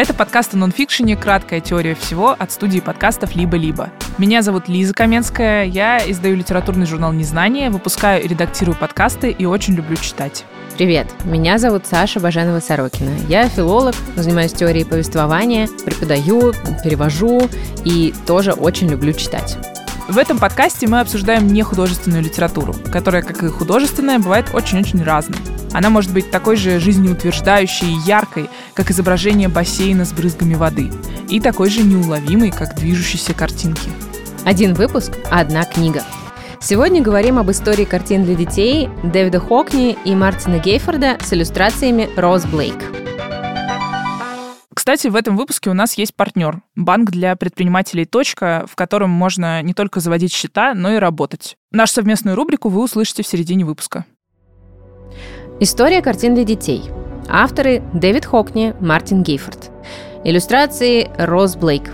Это подкаст о нонфикшене «Краткая теория всего» от студии подкастов «Либо-либо». Меня зовут Лиза Каменская, я издаю литературный журнал «Незнание», выпускаю и редактирую подкасты и очень люблю читать. Привет, меня зовут Саша Баженова-Сорокина. Я филолог, занимаюсь теорией повествования, преподаю, перевожу и тоже очень люблю читать. В этом подкасте мы обсуждаем не художественную литературу, которая, как и художественная, бывает очень-очень разной. Она может быть такой же жизнеутверждающей и яркой, как изображение бассейна с брызгами воды, и такой же неуловимой, как движущиеся картинки. Один выпуск – одна книга. Сегодня говорим об истории картин для детей Дэвида Хокни и Мартина Гейфорда с иллюстрациями Роуз Блейк. Кстати, в этом выпуске у нас есть партнер – банк для предпринимателей «Точка», в котором можно не только заводить счета, но и работать. Нашу совместную рубрику вы услышите в середине выпуска. История картин для детей. Авторы Дэвид Хокни, Мартин Гейфорд. Иллюстрации Роз Блейк.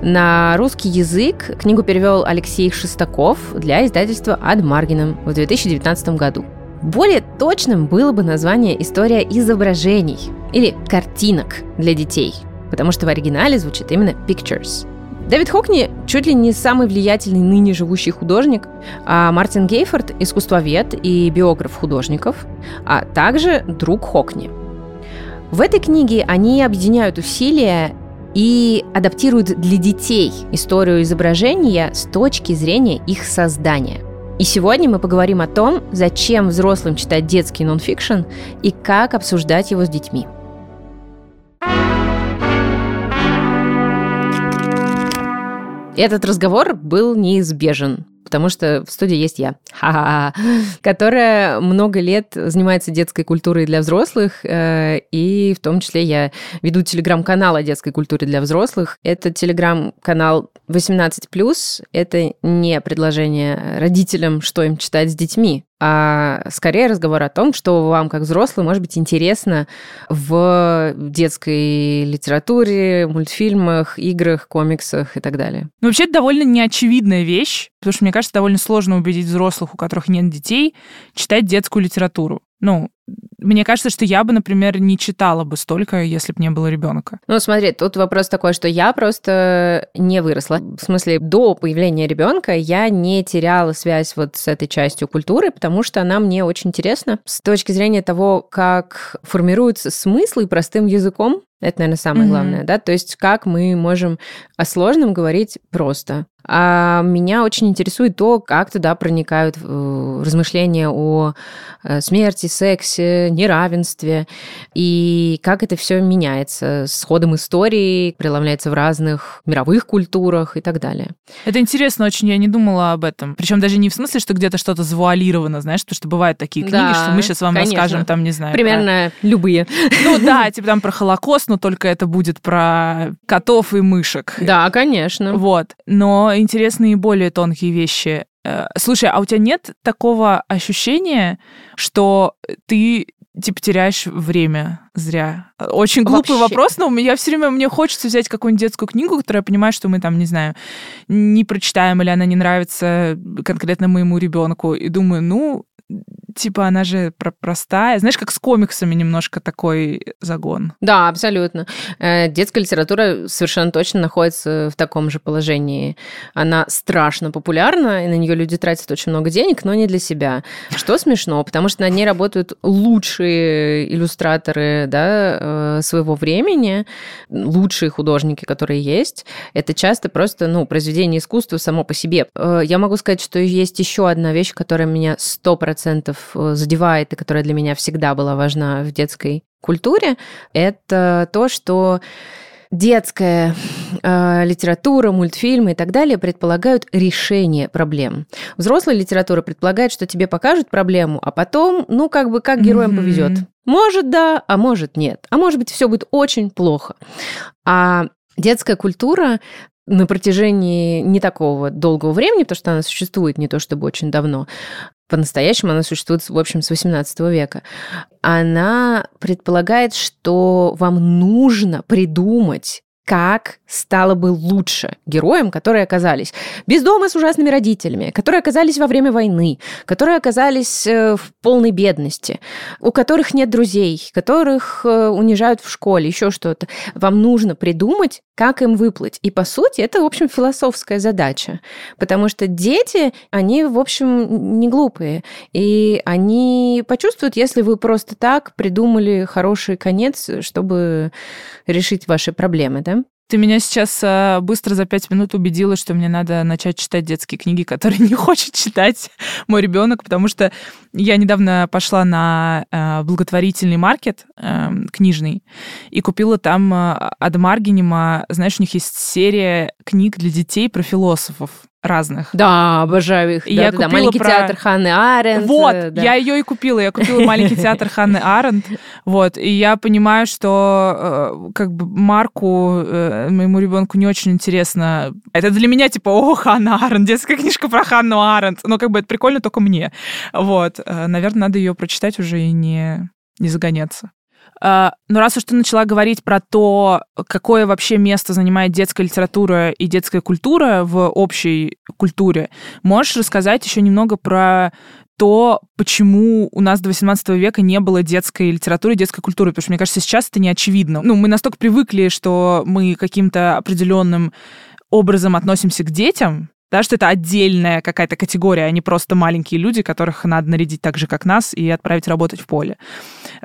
На русский язык книгу перевел Алексей Шестаков для издательства Ад Маргином в 2019 году. Более точным было бы название «История изображений» или «картинок для детей», потому что в оригинале звучит именно «pictures». Дэвид Хокни чуть ли не самый влиятельный ныне живущий художник, а Мартин Гейфорд – искусствовед и биограф художников, а также друг Хокни. В этой книге они объединяют усилия и адаптируют для детей историю изображения с точки зрения их создания – и сегодня мы поговорим о том, зачем взрослым читать детский нонфикшн и как обсуждать его с детьми. Этот разговор был неизбежен, потому что в студии есть я, которая много лет занимается детской культурой для взрослых, э, и том числе я веду телеграм-канал о детской культуре для взрослых. Это телеграм-канал 18+, это не предложение родителям, что им читать с детьми, а скорее разговор о том, что вам, как взрослым, может быть интересно в детской литературе, мультфильмах, играх, комиксах и так далее. Ну, вообще, это довольно неочевидная вещь, потому что, мне кажется, довольно сложно убедить взрослых, у которых нет детей, читать детскую литературу. Ну, мне кажется, что я бы, например, не читала бы столько, если бы не было ребенка. Ну, смотри, тут вопрос такой, что я просто не выросла. В смысле, до появления ребенка я не теряла связь вот с этой частью культуры, потому что она мне очень интересна с точки зрения того, как формируются смыслы простым языком. Это, наверное, самое mm-hmm. главное, да, то есть как мы можем о сложном говорить просто. А меня очень интересует то, как туда проникают э, размышления о э, смерти, сексе, неравенстве, и как это все меняется с ходом истории, преломляется в разных мировых культурах и так далее. Это интересно очень, я не думала об этом. Причем даже не в смысле, что где-то что-то завуалировано, знаешь, потому что бывают такие книги, да, что мы сейчас вам конечно. расскажем, там, не знаю. Примерно про... любые. Ну да, типа там про Холокост, но только это будет про котов и мышек. Да, конечно. Вот. Но интересные и более тонкие вещи. Э, слушай, а у тебя нет такого ощущения, что ты типа теряешь время зря. Очень глупый Вообще. вопрос, но у меня все время мне хочется взять какую-нибудь детскую книгу, которую я понимаю, что мы там, не знаю, не прочитаем или она не нравится конкретно моему ребенку, и думаю, ну, типа, она же про простая. Знаешь, как с комиксами немножко такой загон. Да, абсолютно. Э, детская литература совершенно точно находится в таком же положении. Она страшно популярна, и на нее люди тратят очень много денег, но не для себя. Что смешно, потому что над ней работают лучшие иллюстраторы да, э, своего времени, лучшие художники, которые есть. Это часто просто ну, произведение искусства само по себе. Э, я могу сказать, что есть еще одна вещь, которая меня сто процентов Э, задевает и которая для меня всегда была важна в детской культуре, это то, что детская э, литература, мультфильмы и так далее предполагают решение проблем. Взрослая литература предполагает, что тебе покажут проблему, а потом, ну, как бы, как героям mm-hmm. повезет. Может, да, а может, нет. А может быть, все будет очень плохо. А детская культура на протяжении не такого долгого времени, потому что она существует не то чтобы очень давно, по-настоящему она существует, в общем, с 18 века. Она предполагает, что вам нужно придумать как стало бы лучше героям, которые оказались без дома с ужасными родителями, которые оказались во время войны, которые оказались э, в полной бедности, у которых нет друзей, которых э, унижают в школе, еще что-то. Вам нужно придумать, как им выплыть. И, по сути, это, в общем, философская задача. Потому что дети, они, в общем, не глупые. И они почувствуют, если вы просто так придумали хороший конец, чтобы решить ваши проблемы, да? Ты меня сейчас э, быстро за пять минут убедила, что мне надо начать читать детские книги, которые не хочет читать мой ребенок, потому что я недавно пошла на э, благотворительный маркет э, книжный и купила там э, знаешь, у них есть серия книг для детей про философов разных. Да, обожаю их. И я да, купила маленький про- театр Ханны Аренд. Вот, э, да. я ее и купила. Я купила маленький театр Ханны Аренд. Вот, и я понимаю, что э, как бы Марку, э, моему ребенку, не очень интересно. Это для меня типа, о, Ханна Аренд, детская книжка про Ханну Аренд. Но как бы это прикольно только мне. Вот, наверное, надо ее прочитать уже и не, не загоняться. А, Но раз уж ты начала говорить про то, какое вообще место занимает детская литература и детская культура в общей культуре, можешь рассказать еще немного про то, почему у нас до 18 века не было детской литературы, детской культуры, потому что, мне кажется, сейчас это не очевидно. Ну, мы настолько привыкли, что мы каким-то определенным образом относимся к детям, да, что это отдельная какая-то категория, а не просто маленькие люди, которых надо нарядить так же, как нас, и отправить работать в поле.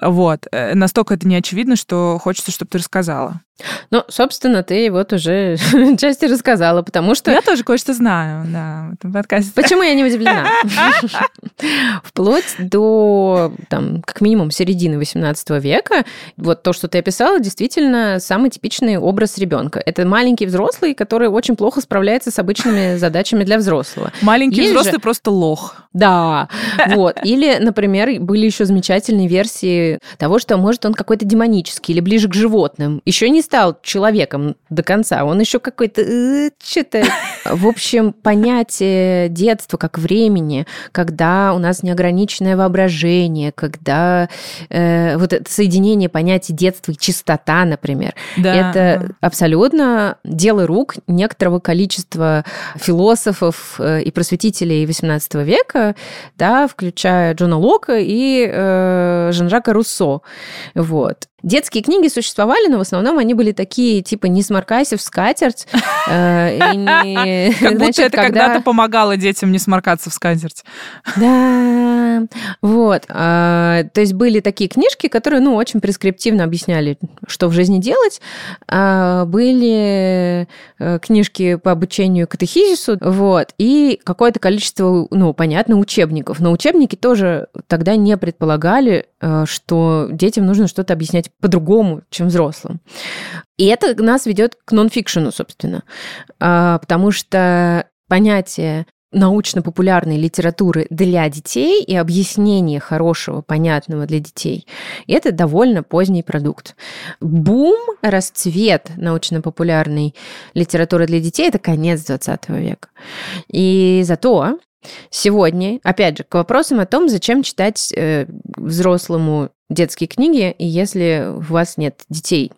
Вот. Э, Настолько это не очевидно, что хочется, чтобы ты рассказала. Ну, собственно, ты вот уже части рассказала, потому что... Я тоже кое-что знаю, да, в этом подкасте. Почему я не удивлена? Вплоть до, там, как минимум, середины 18 века, вот то, что ты описала, действительно самый типичный образ ребенка. Это маленький взрослый, который очень плохо справляется с обычными задачами для взрослого. Маленький Есть взрослый же- просто лох. Да, вот. Или, например, были еще замечательные версии того, что, может, он какой-то демонический или ближе к животным. Еще не стал человеком до конца. Он еще какой-то... э, Что-то... В общем, понятие детства как времени, когда у нас неограниченное воображение, когда э, вот это соединение понятий детства и чистота, например, Да, это абсолютно дело рук некоторого количества философов э, и просветителей XVIII века, да, включая Джона Лока и э, Жан-Жака Руссо. Вот. Детские книги существовали, но в основном они были такие, типа, не сморкайся в скатерть. э, Как будто это когда- когда-то помогало детям не сморкаться в скатерть. Да, вот. А, то есть были такие книжки, которые, ну, очень прескриптивно объясняли, что в жизни делать. А, были э, книжки по обучению катехизису, вот, и какое-то количество, ну, понятно, учебников. Но учебники тоже тогда не предполагали, что детям нужно что-то объяснять по-другому, чем взрослым. И это нас ведет к нонфикшену, собственно, А, потому что понятие научно-популярной литературы для детей и объяснение хорошего, понятного для детей. И это довольно поздний продукт. Бум, расцвет научно-популярной литературы для детей – это конец 20 века. И зато сегодня, опять же, к вопросам о том, зачем читать э, взрослому детские книги, и если у вас нет детей.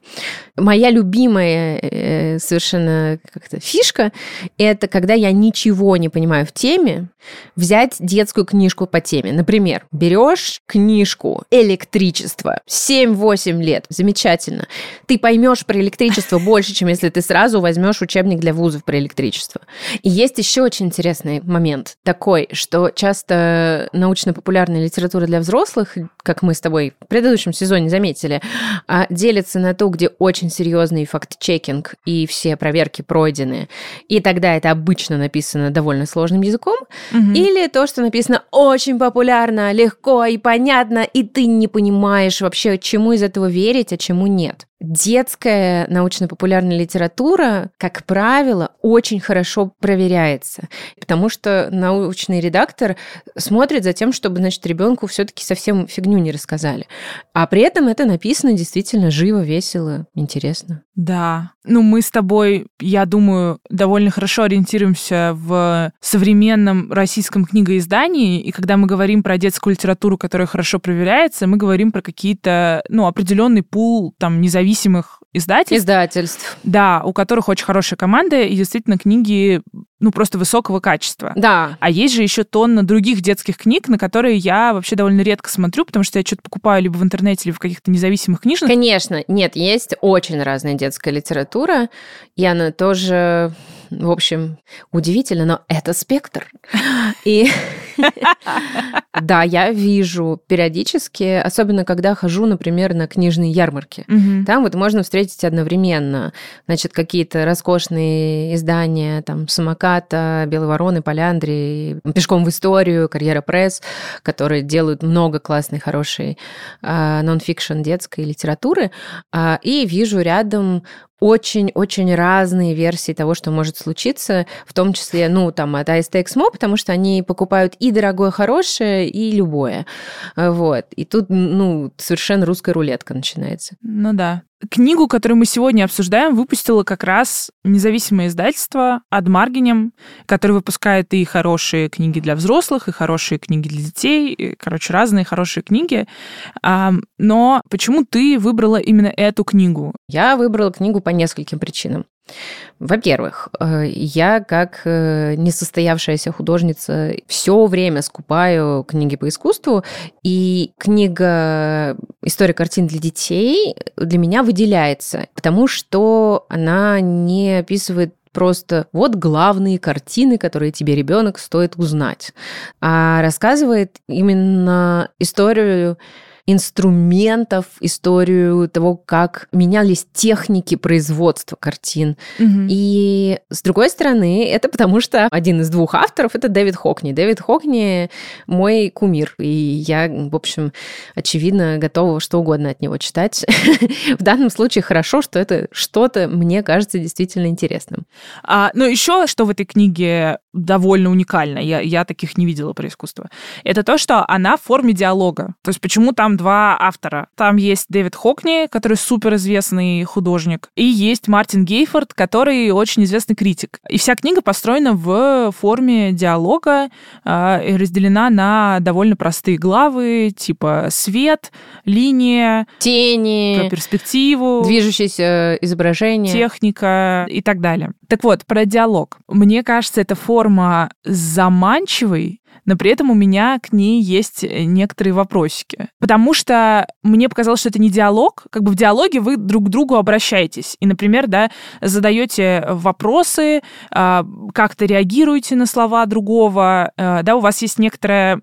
Моя любимая э, совершенно как-то фишка – это когда я ничего не понимаю в теме, взять детскую книжку по теме. Например, берешь книжку «Электричество», 7-8 лет, замечательно. Ты поймешь про электричество больше, чем если ты сразу возьмешь учебник для вузов про электричество. И есть еще очень интересный момент такой, что часто научно-популярная литература для взрослых, как мы с тобой в предыдущем сезоне заметили, а, делится на то, где очень серьезный факт-чекинг и все проверки пройдены. И тогда это обычно написано довольно сложным языком, Мгм. или то, что написано очень популярно, легко и понятно, и ты не понимаешь вообще, чему из этого верить, а чему нет. Детская научно-популярная литература, как правило, очень хорошо проверяется, потому что научный редактор смотрит за тем, чтобы, значит, ребенку все-таки совсем фигню не рассказали. А при этом это написано действительно живо, весело, интересно. Да. Ну, мы с тобой, я думаю, довольно хорошо ориентируемся в современном российском книгоиздании, и когда мы говорим про детскую литературу, которая хорошо проверяется, мы говорим про какие-то, ну, определенный пул там независимых независимых издательств. Издательств. Да, у которых очень хорошая команда, и действительно книги ну, просто высокого качества. Да. А есть же еще тонна других детских книг, на которые я вообще довольно редко смотрю, потому что я что-то покупаю либо в интернете, либо в каких-то независимых книжных. Конечно. Нет, есть очень разная детская литература, и она тоже в общем, удивительно, но это спектр. И да, я вижу периодически, особенно когда хожу, например, на книжные ярмарки. Там вот можно встретить одновременно, значит, какие-то роскошные издания, там, «Самоката», «Белой вороны», «Поляндрии», «Пешком в историю», «Карьера пресс», которые делают много классной, хорошей а, нон-фикшн детской литературы. А, и вижу рядом очень-очень разные версии того, что может случиться, в том числе, ну, там, от AST Exmo, потому что они покупают и дорогое, хорошее, и любое. Вот. И тут, ну, совершенно русская рулетка начинается. Ну да. Книгу, которую мы сегодня обсуждаем, выпустило как раз независимое издательство Адмаргинем, которое выпускает и хорошие книги для взрослых, и хорошие книги для детей, и, короче, разные хорошие книги. Но почему ты выбрала именно эту книгу? Я выбрала книгу по нескольким причинам. Во-первых, э, я как э, несостоявшаяся художница все время скупаю книги по искусству, и книга «История картин для детей» для меня выделяется, потому что она не описывает просто вот главные картины, которые тебе ребенок стоит узнать, а рассказывает именно историю инструментов, историю того, как менялись техники производства картин. Угу. И с другой стороны, это потому что один из двух авторов это Дэвид Хокни. Дэвид Хокни мой кумир, и я, в общем, очевидно, готова что угодно от него читать. В данном случае хорошо, что это что-то мне кажется действительно интересным. А, ну, еще что в этой книге довольно уникально, я, я таких не видела про искусство, это то, что она в форме диалога. То есть почему там два автора. Там есть Дэвид Хокни, который суперизвестный художник, и есть Мартин Гейфорд, который очень известный критик. И вся книга построена в форме диалога э, и разделена на довольно простые главы, типа свет, линия, тени, про перспективу, движущееся изображение, техника и так далее. Так вот, про диалог. Мне кажется, эта форма заманчивой, но при этом у меня к ней есть э, некоторые вопросики. Потому что мне показалось, что это не диалог. Как бы в диалоге вы друг к другу обращаетесь. И, например, да, задаете вопросы, а, как-то реагируете на слова другого, э, да, у вас есть некоторая,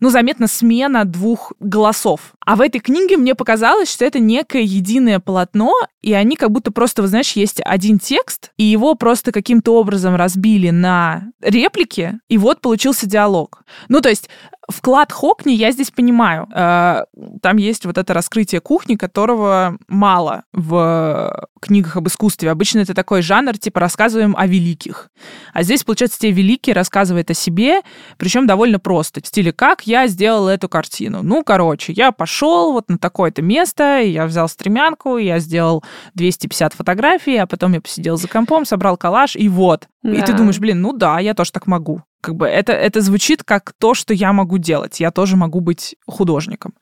ну, заметно смена двух голосов. А в этой книге мне показалось, что это некое единое полотно, и они как будто просто, вы знаешь, есть один текст, и его просто каким-то образом разбили на реплики, и вот получился диалог. Ну, то есть вклад Хокни я здесь понимаю. Э, там есть вот это раскрытие кухни, которого мало в книгах об искусстве. Обычно это такой жанр, типа рассказываем о великих. А здесь, получается, те великие рассказывают о себе, причем довольно просто. В стиле, как я сделал эту картину. Ну, короче, я пошел вот на такое-то место, я взял стремянку, я сделал 250 фотографий, а потом я посидел за компом, собрал коллаж, и вот. Да. И ты думаешь, блин, ну да, я тоже так могу. Как бы это, это звучит как то, что я могу делать. Я тоже могу быть художником.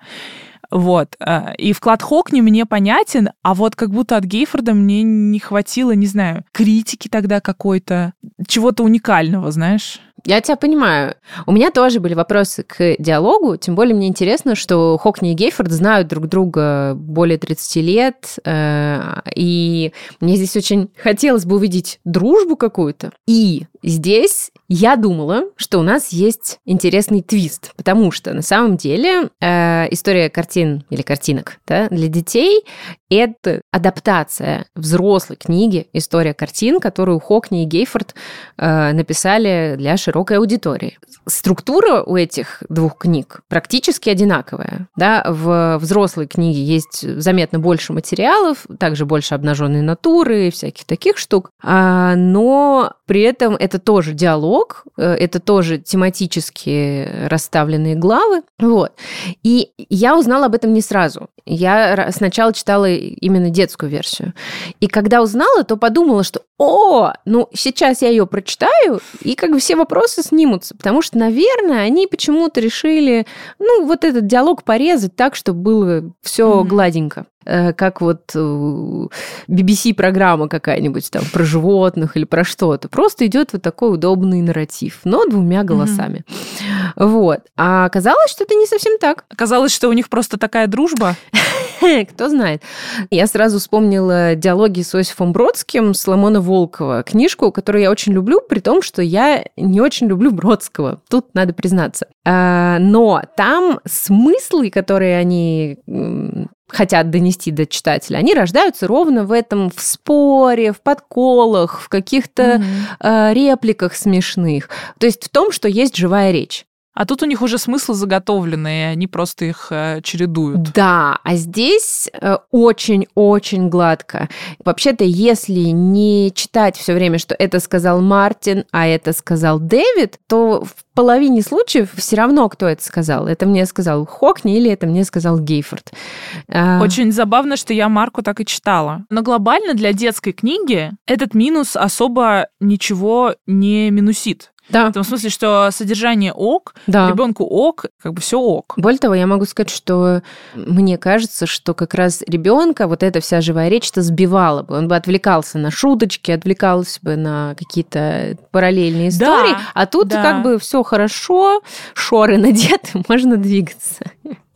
Вот. Э, и вклад Хокни мне понятен, а вот как будто от Гейфорда мне не хватило, не знаю, критики тогда какой-то, чего-то уникального, знаешь? Я тебя понимаю. У меня тоже были вопросы к диалогу, тем более мне интересно, что Хокни и Гейфорд знают друг друга более 30 лет, э, и мне здесь очень хотелось бы увидеть дружбу какую-то. И здесь я думала, что у нас есть интересный твист, потому что на самом деле э, история картин или картинок да, для детей — это адаптация взрослой книги «История картин», которую Хокни и Гейфорд э, написали для широкой аудитории. Структура у этих двух книг практически одинаковая. Да? В взрослой книге есть заметно больше материалов, также больше обнаженной натуры и всяких таких штук, а, но при этом это тоже диалог, э, это тоже тематически расставленные главы. Вот. И я узнала об этом не сразу. Я сначала читала именно детскую версию. И когда узнала, то подумала, что «О, ну сейчас я ее прочитаю, и как бы все вопросы вопросы снимутся, потому что, наверное, они почему-то решили, ну, вот этот диалог порезать так, чтобы было все mm-hmm. гладенько как вот BBC-программа какая-нибудь там про животных или про что-то. Просто идет вот такой удобный нарратив, но двумя голосами. Mm-hmm. Вот. А оказалось, что это не совсем так. Оказалось, что у них просто такая дружба. Кто знает. Я сразу вспомнила диалоги с Осифом Бродским, Соломона Волкова, книжку, которую я очень люблю, при том, что я не очень люблю Бродского. Тут надо признаться. А, но там смыслы, которые они хотят донести до читателя, они рождаются ровно в этом, в споре, в подколах, в каких-то mm-hmm. репликах смешных. То есть в том, что есть живая речь. А тут у них уже смыслы заготовленные, они просто их э, чередуют. Да, а здесь очень-очень э, гладко. Вообще-то, если не читать все время, что это сказал Мартин, а это сказал Дэвид, то в половине случаев все равно, кто это сказал. Это мне сказал Хокни или это мне сказал Гейфорд. А, очень забавно, что я Марку так и читала. Но глобально для детской книги этот минус особо ничего не минусит. Да. В том смысле, что содержание ок, да. ребенку ок, как бы все ок. Более того, я могу сказать, что мне кажется, что как раз ребенка вот эта вся живая речь-то сбивала бы. Он бы отвлекался на шуточки, отвлекался бы на какие-то параллельные истории. Да, а тут да. как бы все хорошо, шоры надеты, можно двигаться.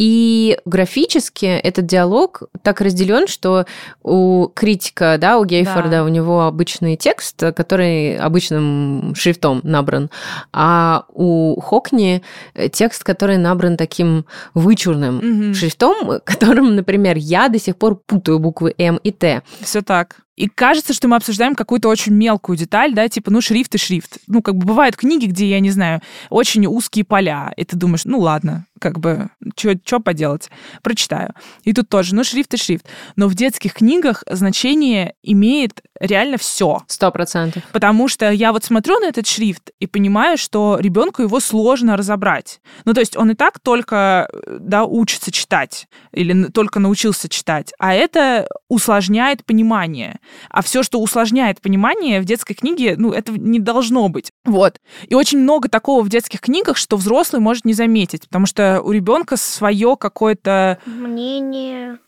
И графически этот диалог так разделен, что у критика, да, у Гейфорда, да. у него обычный текст, который обычным шрифтом набран, а у Хокни текст, который набран таким вычурным угу. шрифтом, которым, например, я до сих пор путаю буквы М и Т. Все так. И кажется, что мы обсуждаем какую-то очень мелкую деталь, да, типа, ну, шрифт и шрифт. Ну, как бы бывают книги, где, я не знаю, очень узкие поля, и ты думаешь, ну, ладно, как бы, что поделать, прочитаю. И тут тоже, ну, шрифт и шрифт. Но в детских книгах значение имеет реально все. Сто процентов. Потому что я вот смотрю на этот шрифт и понимаю, что ребенку его сложно разобрать. Ну, то есть он и так только, да, учится читать или только научился читать, а это усложняет понимание. А все, что усложняет понимание в детской книге, ну, это не должно быть. Вот. И очень много такого в детских книгах, что взрослый может не заметить, потому что у ребенка свое какое-то... Мнение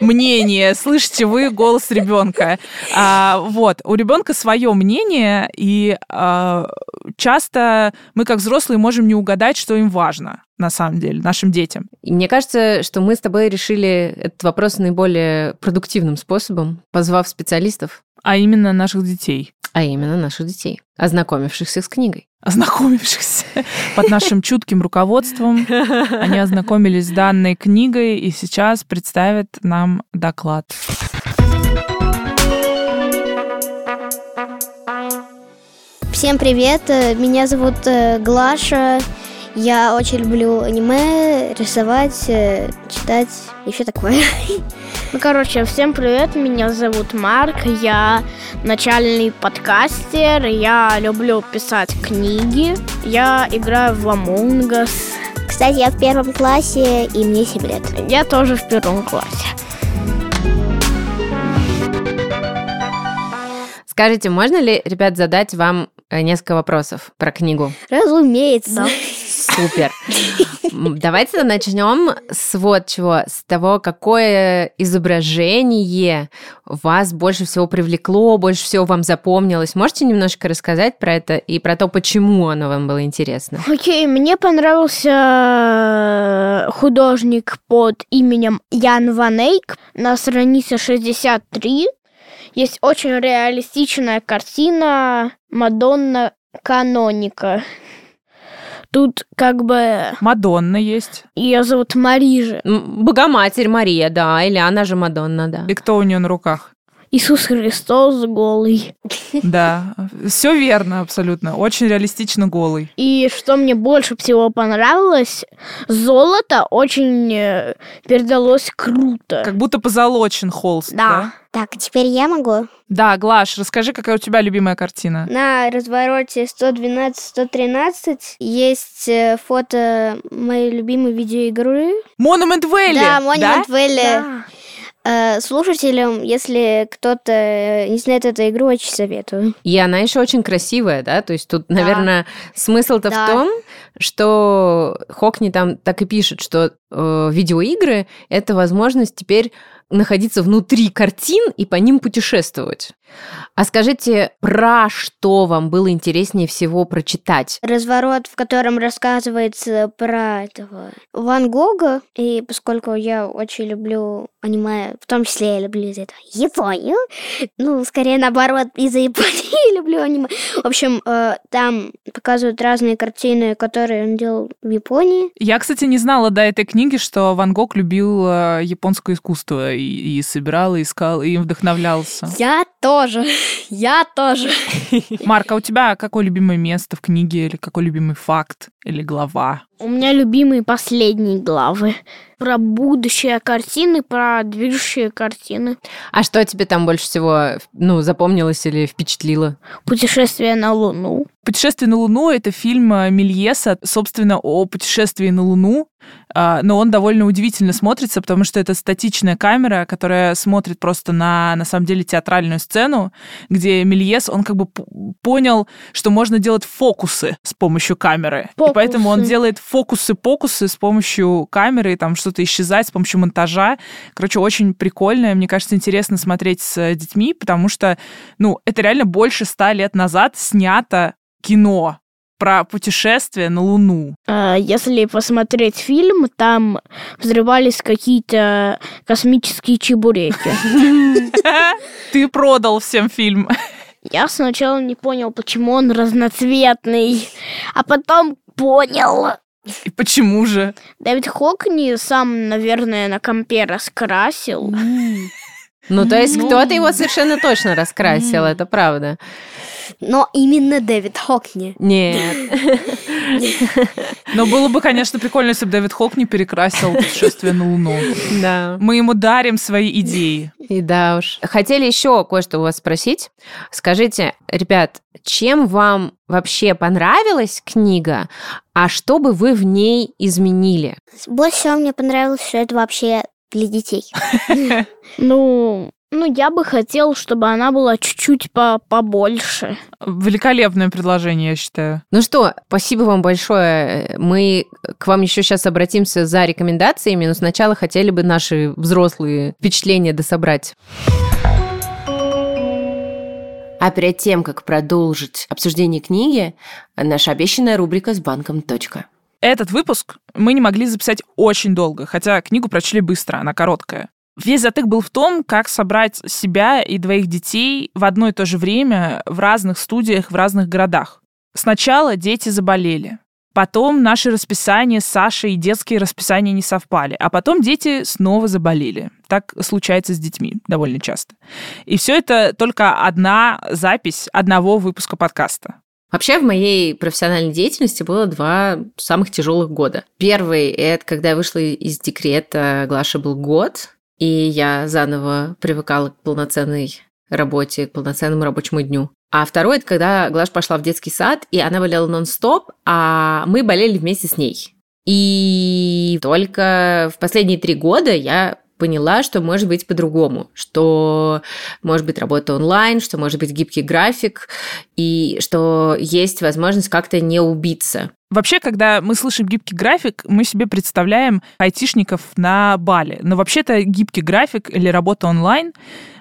мнение, слышите вы голос ребенка. А, вот, у ребенка свое мнение, и а, часто мы, как взрослые, можем не угадать, что им важно на самом деле, нашим детям. И мне кажется, что мы с тобой решили этот вопрос наиболее продуктивным способом, позвав специалистов. А именно наших детей. А именно наших детей, ознакомившихся с книгой ознакомившихся под нашим чутким руководством. Они ознакомились с данной книгой и сейчас представят нам доклад. Всем привет, меня зовут э, Глаша. Я очень люблю аниме, рисовать, э, читать и все такое. Ну, короче, всем привет, меня зовут Марк, я начальный подкастер, я люблю писать книги, я играю в Among Us. Кстати, я в первом классе, и мне 7 лет. Я тоже в первом классе. Скажите, можно ли, ребят, задать вам э, несколько вопросов про книгу? Разумеется. Супер. Давайте начнем с вот чего, с того, какое изображение вас больше всего привлекло, больше всего вам запомнилось. Можете немножко рассказать про это и про то, почему оно вам было интересно? Окей, okay, мне понравился художник под именем Ян Ван Эйк на странице 63. Есть очень реалистичная картина Мадонна Каноника. Тут как бы... Мадонна есть. Ее зовут Марижа. Богоматерь Мария, да, или она же Мадонна, да. И кто у нее на руках? Иисус Христос голый. Да, все верно абсолютно. Очень реалистично голый. И что мне больше всего понравилось, золото очень э, передалось круто. Как будто позолочен холст, да? да? Так, теперь я могу? Да, Глаш, расскажи, какая у тебя любимая картина. На развороте 112-113 есть э, фото моей любимой видеоигры. Монумент Вэлли! Да, Монумент Вэлли. Да. Э, слушателям, если кто-то э, не знает эту игру, очень советую. И она еще очень красивая, да? То есть тут, Да. наверное, смысл-то Да. в том, что Хокни там так и пишет, что э, видеоигры — это возможность теперь находиться внутри картин и по ним путешествовать. А скажите, про что вам было интереснее всего прочитать? Разворот, в котором рассказывается про этого Ван Гога, и поскольку я очень люблю аниме, в том числе я люблю из этого Японию, ну, скорее наоборот, из-за Японии люблю аниме. В общем, э, там показывают разные картины, которые он делал в Японии. Я, кстати, не знала до этой книги, что Ван Гог любил э, японское искусство и, и собирал, и искал, и им вдохновлялся. Я тоже, я тоже. Марк, а у тебя какое любимое место в книге или какой любимый факт или глава? У меня любимые последние главы. Про будущее картины, про движущие картины. А что тебе там больше всего ну, запомнилось или впечатлило? Путешествие на Луну. «Путешествие на Луну» — это фильм э, Мельеса, собственно, о путешествии на Луну, но он довольно удивительно смотрится, потому что это статичная камера, которая смотрит просто на, на самом деле, театральную сцену, где Мельес, он как бы понял, что можно делать фокусы с помощью камеры. И поэтому он Фокусы. делает фокусы-покусы с помощью камеры, и там что-то исчезает с помощью монтажа. Короче, очень прикольно. Мне кажется, интересно смотреть с э, детьми, потому что, ну, это реально больше ста лет назад снято кино про путешествие на Луну. А, Если посмотреть фильм, там взрывались какие-то космические чебуреки. Ты продал всем фильм. Я сначала не понял, почему он разноцветный, а потом понял. И почему же? Дэвид Хокни сам, наверное, на компе раскрасил. Ну, то есть Ну. кто-то его совершенно точно раскрасил, это правда. Но именно Дэвид Хокни. Нет. Но было бы, конечно, прикольно, если бы Дэвид Хок не перекрасил путешествие на Луну. Да. Мы ему дарим свои идеи. И да уж. Хотели еще кое-что у вас спросить. Скажите, ребят, чем вам вообще понравилась книга, а что бы вы в ней изменили? Больше всего мне понравилось, что это вообще для детей. Ну, ну, я бы хотел, чтобы она была чуть-чуть по побольше. Великолепное предложение, я считаю. Ну что, спасибо вам большое. Мы к вам еще сейчас обратимся за рекомендациями, но сначала хотели бы наши взрослые впечатления дособрать. А перед тем, как продолжить обсуждение книги, наша обещанная рубрика с банком «Точка». Этот выпуск мы не могли записать очень долго, хотя книгу прочли быстро, она короткая. Весь затык был в том, как собрать себя и двоих детей в одно и то же время в разных студиях в разных городах. Сначала дети заболели. Потом наши расписания с Сашей и детские расписания не совпали. А потом дети снова заболели. Так случается с детьми довольно часто. И все это только одна запись одного выпуска подкаста. Вообще в моей профессиональной деятельности было два самых тяжелых года. Первый – это когда я вышла из декрета, Глаша был год, и я заново привыкала к полноценной работе, к полноценному рабочему дню. А второй – это когда Глаша пошла в детский сад, и она болела нон-стоп, а мы болели вместе с ней. И только в последние три года я поняла, что может быть по-другому, что может быть работа онлайн, что может быть гибкий график, и что есть возможность как-то не убиться. Вообще, когда мы слышим гибкий график, мы себе представляем айтишников на Бали. Но вообще-то гибкий график или работа онлайн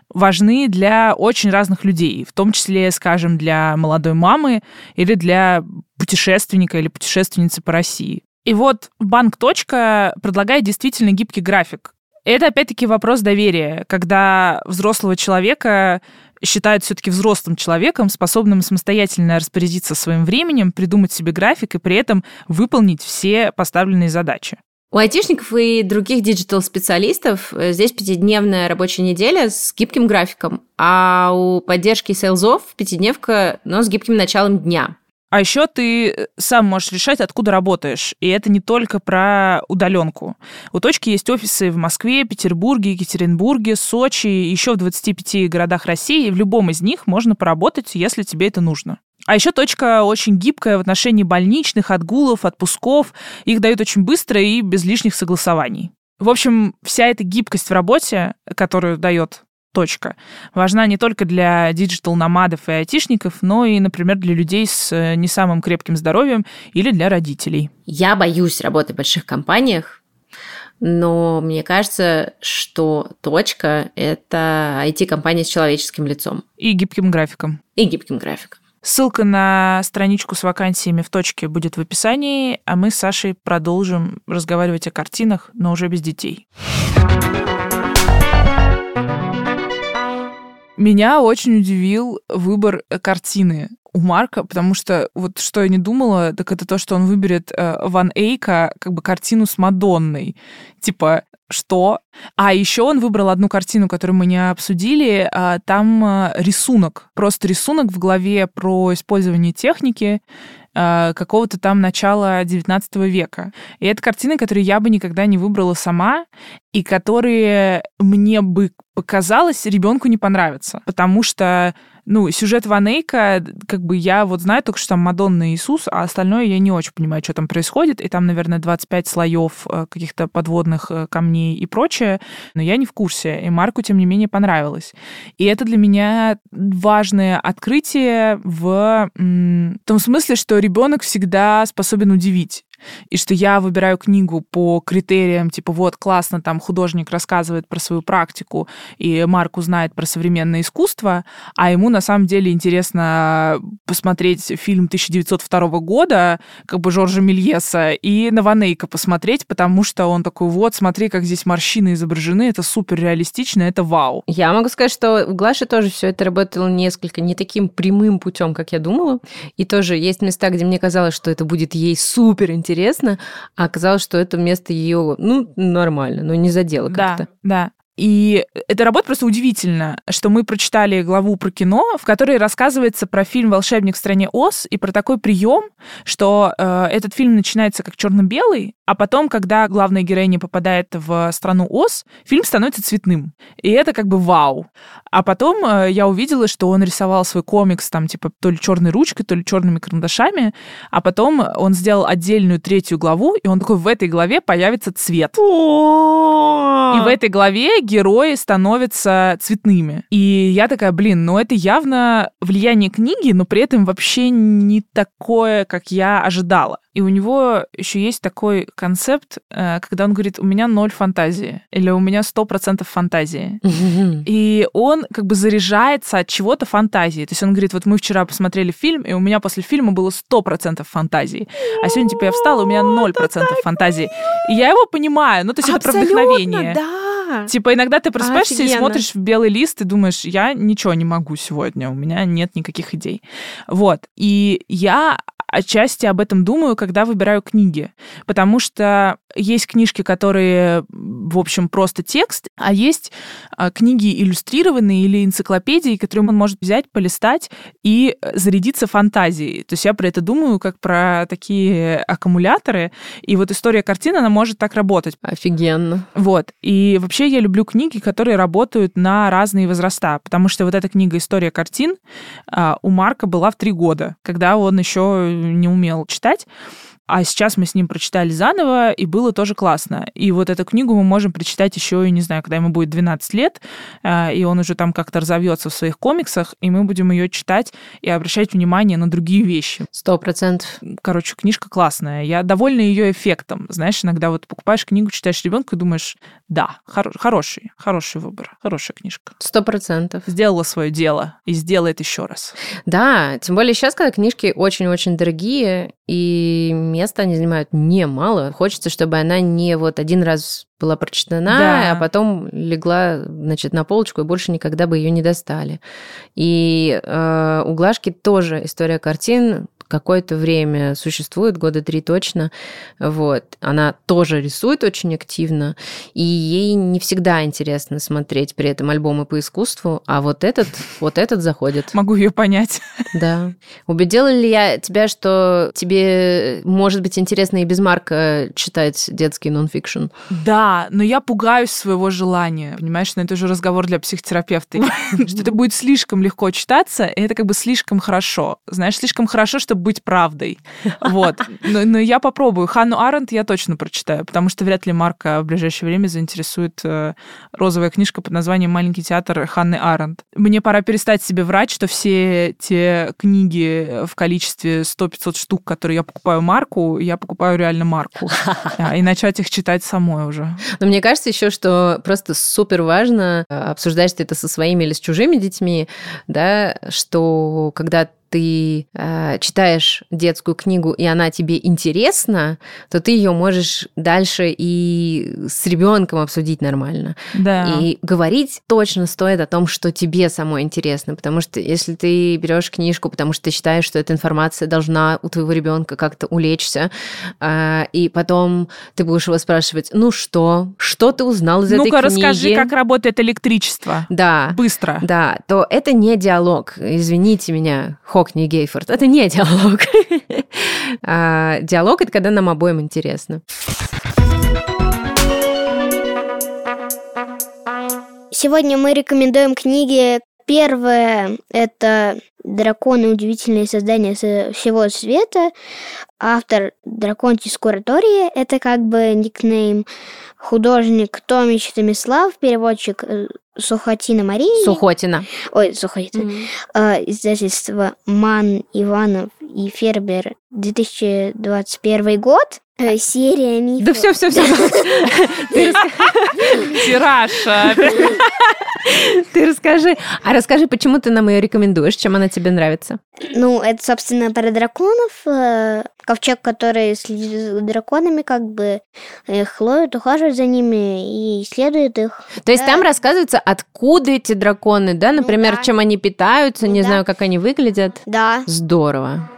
важны для очень разных людей, в том числе, скажем, для молодой мамы или для путешественника или путешественницы по России. И вот банк «Точка» предлагает действительно гибкий график. Это опять-таки вопрос доверия, когда взрослого человека считают все-таки взрослым человеком, способным самостоятельно распорядиться своим временем, придумать себе график и при этом выполнить все поставленные задачи. У айтишников и других digital-специалистов э, здесь пятидневная рабочая неделя с гибким графиком, а у поддержки sales ов пятидневка, но с гибким началом дня. А еще ты сам можешь решать, откуда работаешь. И это не только про удаленку. У точки есть офисы в Москве, Петербурге, Екатеринбурге, Сочи, еще в 25 городах России. И в любом из них можно поработать, если тебе это нужно. А еще точка очень гибкая в отношении больничных, отгулов, отпусков. Их дают очень быстро и без лишних согласований. В общем, вся эта гибкость в работе, которую дает точка, важна не только для digital nomad ов и айтишников, но и, например, для людей с э, не самым крепким здоровьем или для родителей. Я боюсь работать в больших компаниях, но мне кажется, что точка — это IT-компания с человеческим лицом. И гибким графиком. И гибким графиком. Ссылка на страничку с вакансиями в точке будет в описании, а мы с Сашей продолжим разговаривать о картинах, но уже без детей. Меня очень удивил выбор картины у Марка, потому что вот что я не думала, так это то, что он выберет э, Ван Эйка как бы картину с Мадонной. Типа, что? А еще он выбрал одну картину, которую мы не обсудили. А, там э, рисунок, просто рисунок в главе про использование техники э, какого-то там начала 19 века. И это картины, которые я бы никогда не выбрала сама, и которые мне бы показалось ребенку не понравятся, потому что ну, сюжет Ванейка, как бы я вот знаю только, что там Мадонна и Иисус, а остальное я не очень понимаю, что там происходит, и там, наверное, 25 слоев э, каких-то подводных э, камней и прочее, но я не в курсе, и Марку, тем не менее, понравилось. И это для меня важное открытие в том смысле, что ребенок всегда способен удивить и что я выбираю книгу по критериям, типа, вот, классно, там художник рассказывает про свою практику, и Марк узнает про современное искусство, а ему на самом деле интересно посмотреть фильм 1902 года, как бы Жоржа Мельеса, и на Ванейка посмотреть, потому что он такой, вот, смотри, как здесь морщины изображены, это супер реалистично, это вау. Я могу сказать, что у Глаши тоже все это работало несколько не таким прямым путем, как я думала, и тоже есть места, где мне казалось, что это будет ей супер интересно, интересно, а оказалось, что это место ее, ну, нормально, но не задело как-то. Да, да. И эта работа просто удивительна, что мы прочитали главу про кино, в которой рассказывается про фильм «Волшебник в стране Оз» и про такой прием, что э, этот фильм начинается как черно-белый, а потом, когда главная героиня попадает в страну Оз, фильм становится цветным. И это как бы вау. А потом э, я увидела, что он рисовал свой комикс там типа то ли черной ручкой, то ли черными карандашами, а потом он сделал отдельную третью главу, и он такой, в этой главе появится цвет. И в этой главе герои становятся цветными. И я такая, блин, ну это явно влияние книги, но при этом вообще не такое, как я ожидала. И у него еще есть такой концепт, э, когда он говорит, у меня ноль фантазии, или у меня сто процентов фантазии. И он как бы заряжается от чего-то фантазии. То есть он говорит, вот мы вчера посмотрели фильм, и у меня после фильма было сто процентов фантазии. А сегодня, типа, я встала, у меня ноль процентов фантазии. И я его понимаю. Ну, то есть это про вдохновение. да. Типа иногда ты просыпаешься и смотришь в белый лист и думаешь, я ничего не могу сегодня, у меня нет никаких идей. Вот. И я отчасти об этом думаю, когда выбираю книги. Потому что есть книжки, которые, в общем, просто текст, а есть а, книги иллюстрированные или энциклопедии, которые он может взять, полистать и зарядиться фантазией. То есть я про это думаю как про такие аккумуляторы. И вот история картины, она может так работать. Офигенно. Вот. И вообще я люблю книги, которые работают на разные возраста, потому что вот эта книга «История картин» а, у Марка была в три года, когда он еще не умел читать. А сейчас мы с ним прочитали заново, и было тоже классно. И вот эту книгу мы можем прочитать еще, не знаю, когда ему будет 12 лет, э, и он уже там как-то разовьется в своих комиксах, и мы будем ее читать и обращать внимание на другие вещи. Сто процентов. Короче, книжка классная. Я довольна ее эффектом. Знаешь, иногда вот покупаешь книгу, читаешь ребенка и думаешь, да, хор- хороший, хороший выбор, хорошая книжка. Сто процентов. Сделала свое дело и сделает еще раз. Да, тем более сейчас, когда книжки очень-очень дорогие, и места они занимают немало. Хочется, чтобы она не вот один раз была прочитана, да. а потом легла, значит, на полочку, и больше никогда бы ее не достали. И э, у Глашки тоже история картин какое-то время существует, года три точно. Вот. Она тоже рисует очень активно, и ей не всегда интересно смотреть при этом альбомы по искусству, а вот этот, вот этот заходит. Могу ее понять. Да. Убедила ли я тебя, что тебе может быть интересно и без Марка читать детский нонфикшн? Да, но я пугаюсь своего желания. Понимаешь, но это уже разговор для психотерапевта. Что это будет слишком легко читаться, и это как бы слишком хорошо. Знаешь, слишком хорошо, чтобы быть правдой. Вот. Но, но я попробую. Ханну Аренд я точно прочитаю, потому что вряд ли Марка в ближайшее время заинтересует э, розовая книжка под названием «Маленький театр» Ханны Аренд. Мне пора перестать себе врать, что все те книги в количестве 100-500 штук, которые я покупаю Марку, я покупаю реально Марку. И начать их читать самой уже. Но мне кажется еще, что просто супер важно, э, обсуждаешь ты это со своими или с чужими детьми, да, что когда ты э, читаешь детскую книгу, и она тебе интересна, то ты ее можешь дальше и с ребенком обсудить нормально. Да. И говорить точно стоит о том, что тебе самой интересно. Потому что если ты берешь книжку, потому что ты считаешь, что эта информация должна у твоего ребенка как-то улечься, э, и потом ты будешь его спрашивать: ну что, что ты узнал из ну этой книги? Ну-ка, расскажи, как работает электричество. Да. Быстро. Да, то это не диалог. Извините меня, Хо Хокни Гейфорд. Это не диалог. а, диалог — это когда нам обоим интересно. Сегодня мы рекомендуем книги. Первое – это «Драконы. Удивительные создания всего света». Автор Драконтис Куратория – это как бы никнейм. Художник Томич Томислав, переводчик э, Сухотина Мария. Сухотина. Ой, Сухотина. Mm-hmm. Издательство Ман Иванов и Фербер 2021 год. Э, серия мифов. Да все, все, все. Тираж. Ты расскажи. А расскажи, почему ты нам ее рекомендуешь, чем она тебе нравится? Ну, это, собственно, про драконов. Э, ковчег, который следит за драконами, как бы их ловит, ухаживает за ними и исследует их. То есть там рассказывается, откуда эти драконы, да? Например, ну, да. чем они питаются, ну, не да. знаю, как они выглядят. Да. Здорово.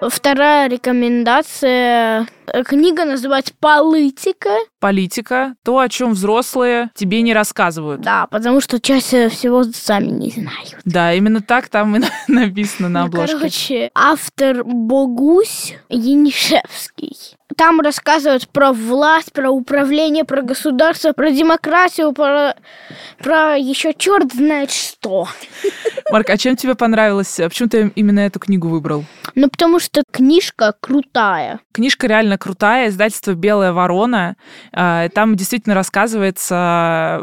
Вторая рекомендация. Книга называется «Политика». Политика. То, о чем взрослые тебе не рассказывают. Да, потому что чаще всего сами не знают. Да, именно так там и написано на ну, обложке. Короче, автор Богусь Янишевский. Там рассказывают про власть, про управление, про государство, про демократию, про, про еще черт знает что. Марк, а чем тебе понравилось? А почему ты именно эту книгу выбрал? Ну, потому что книжка крутая. Книжка реально крутая, издательство «Белая ворона». А, там действительно рассказывается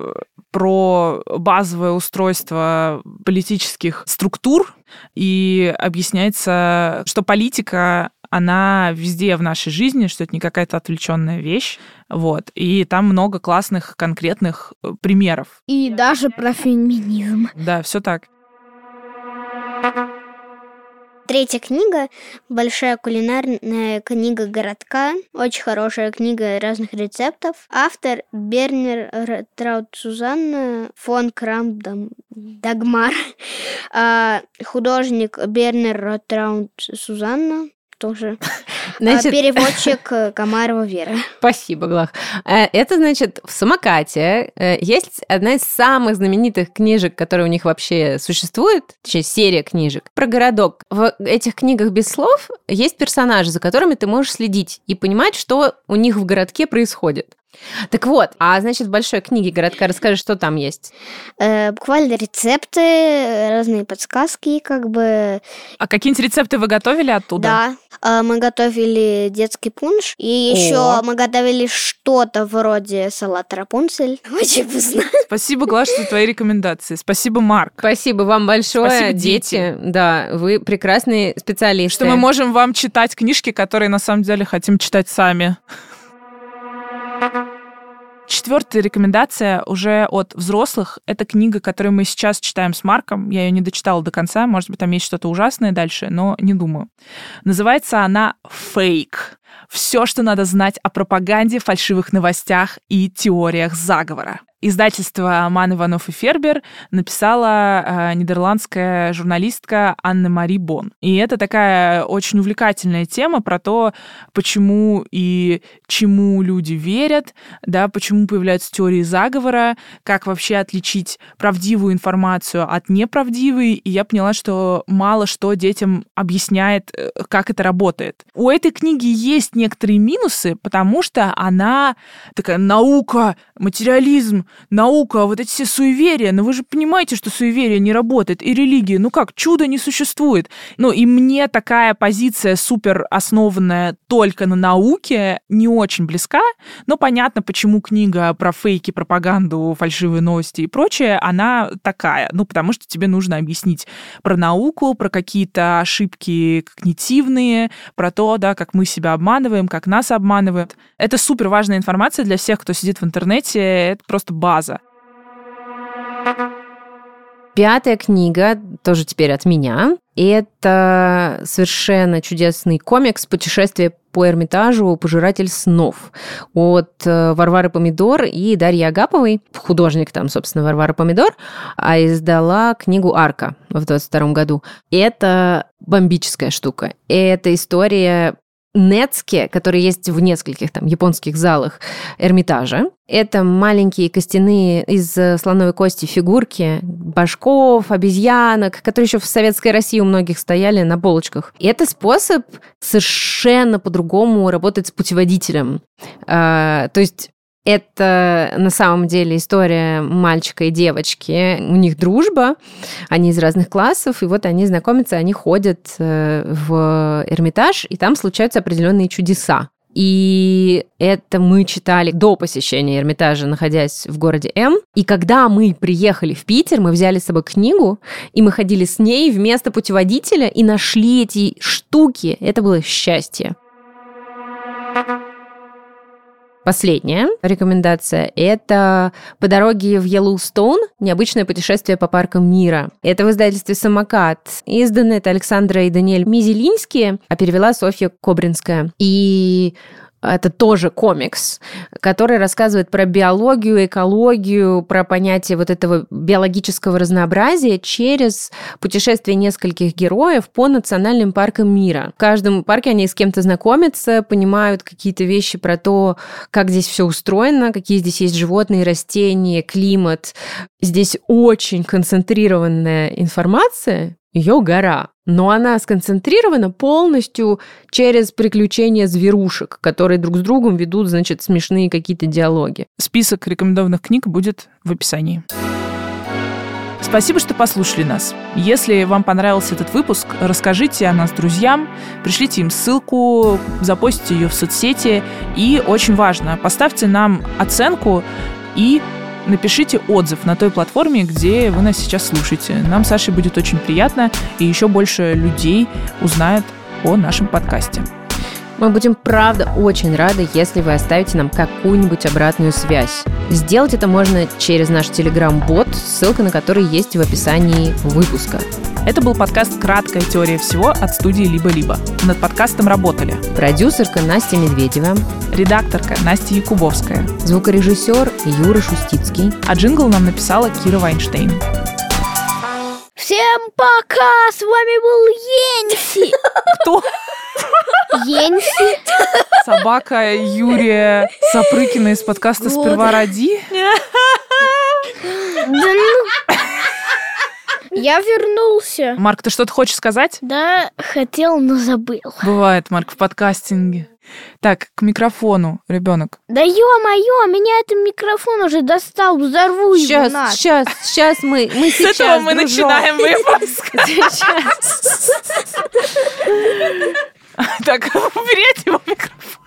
про базовое устройство политических структур и объясняется, что политика она везде в нашей жизни, что это не какая-то отвлеченная вещь. Вот. И там много классных конкретных э, примеров. И даже про феминизм. Да, все так. Третья книга – большая кулинарная книга городка. Очень хорошая книга разных рецептов. Автор Бернер Траут Сузанна фон Крамдам Дагмар. А, художник Бернер Траут Сузанна тоже. Значит... А переводчик э, Комарова Вера. Спасибо, Глах. Э, это значит, в «Самокате» э, есть одна из самых знаменитых книжек, которые у них вообще существует, точнее, серия книжек, про городок. В этих книгах без слов есть персонажи, за которыми ты можешь следить и понимать, что у них в городке происходит. Так вот, а значит, в большой книге городка расскажи, что там есть? Э, буквально рецепты, разные подсказки, как бы. А какие-нибудь рецепты вы готовили оттуда? Да, э, мы готовили детский пунш, и еще мы готовили что-то вроде салата Рапунцель. Очень вкусно. Спасибо, Глаш, за твои рекомендации. Спасибо, Марк. Спасибо вам большое, Спасибо, дети. дети. Да, вы прекрасные специалисты. Что мы можем вам читать книжки, которые на самом деле хотим читать сами. Четвертая рекомендация уже от взрослых. Это книга, которую мы сейчас читаем с Марком. Я ее не дочитала до конца. Может быть, там есть что-то ужасное дальше, но не думаю. Называется она «Фейк». Все, что надо знать о пропаганде, фальшивых новостях и теориях заговора издательство «Ман Иванов и Фербер» написала э, нидерландская журналистка Анна Мари Бон. И это такая очень увлекательная тема про то, почему и чему люди верят, да, почему появляются теории заговора, как вообще отличить правдивую информацию от неправдивой. И я поняла, что мало что детям объясняет, э, как это работает. У этой книги есть некоторые минусы, потому что она такая наука, материализм, наука, вот эти все суеверия, но вы же понимаете, что суеверие не работает, и религия, ну как, чудо не существует. Ну и мне такая позиция супер основанная только на науке не очень близка, но понятно, почему книга про фейки, пропаганду, фальшивые новости и прочее, она такая. Ну, потому что тебе нужно объяснить про науку, про какие-то ошибки когнитивные, про то, да, как мы себя обманываем, как нас обманывают. Это супер важная информация для всех, кто сидит в интернете, это просто база. Пятая книга, тоже теперь от меня, это совершенно чудесный комикс «Путешествие по Эрмитажу. Пожиратель снов» от э, Варвары Помидор и Дарьи Агаповой. Художник там, собственно, Варвара Помидор, а издала книгу «Арка» в 22 году. Это бомбическая штука. Это история Нецке, который есть в нескольких там японских залах Эрмитажа. Это маленькие костяные из э, слоновой кости фигурки башков, обезьянок, которые еще в советской России у многих стояли на полочках. И это способ совершенно по-другому работать с путеводителем. А, то есть это на самом деле история мальчика и девочки. У них дружба, они из разных классов, и вот они знакомятся, они ходят э, в Эрмитаж, и там случаются определенные чудеса. И это мы читали до посещения Эрмитажа, находясь в городе М. И когда мы приехали в Питер, мы взяли с собой книгу, и мы ходили с ней вместо путеводителя и нашли эти штуки. Это было счастье. Последняя рекомендация – это «По дороге в Йеллоустоун. Необычное путешествие по паркам мира». Это в издательстве «Самокат». Издано это Александра и Даниэль Мизелинские, а перевела Софья Кобринская. И это тоже комикс, который рассказывает про биологию, экологию, про понятие вот этого биологического разнообразия через путешествие нескольких героев по национальным паркам мира. В каждом парке они с кем-то знакомятся, понимают какие-то вещи про то, как здесь все устроено, какие здесь есть животные, растения, климат. Здесь очень концентрированная информация, ее гора. Но она сконцентрирована полностью через приключения зверушек, которые друг с другом ведут, значит, смешные какие-то диалоги. Список рекомендованных книг будет в описании. Спасибо, что послушали нас. Если вам понравился этот выпуск, расскажите о нас друзьям, пришлите им ссылку, запостите ее в соцсети. И очень важно, поставьте нам оценку и напишите отзыв на той платформе, где вы нас сейчас слушаете. Нам, Саше, будет очень приятно, и еще больше людей узнает о нашем подкасте. Мы будем, правда, очень рады, если вы оставите нам какую-нибудь обратную связь. Сделать это можно через наш телеграм-бот, ссылка на который есть в описании выпуска. Это был подкаст «Краткая теория всего» от студии «Либо-либо». Над подкастом работали продюсерка Настя Медведева, редакторка Настя Якубовская, звукорежиссер Юра Шустицкий, а джингл нам написала Кира Вайнштейн. Всем пока! С вами был Енси! Кто? Енси? Собака Юрия Сапрыкина из подкаста «Сперва ради». Да ну... Я вернулся. Марк, ты что-то хочешь сказать? Да, хотел, но забыл. Бывает, Марк, в подкастинге. Так, к микрофону, ребенок. Да ё-моё, меня этот микрофон уже достал, взорву сейчас, его над. Сейчас, сейчас мы, мы С сейчас, этого мы дружок. начинаем выпуск. Сейчас. Так, уберите его микрофон.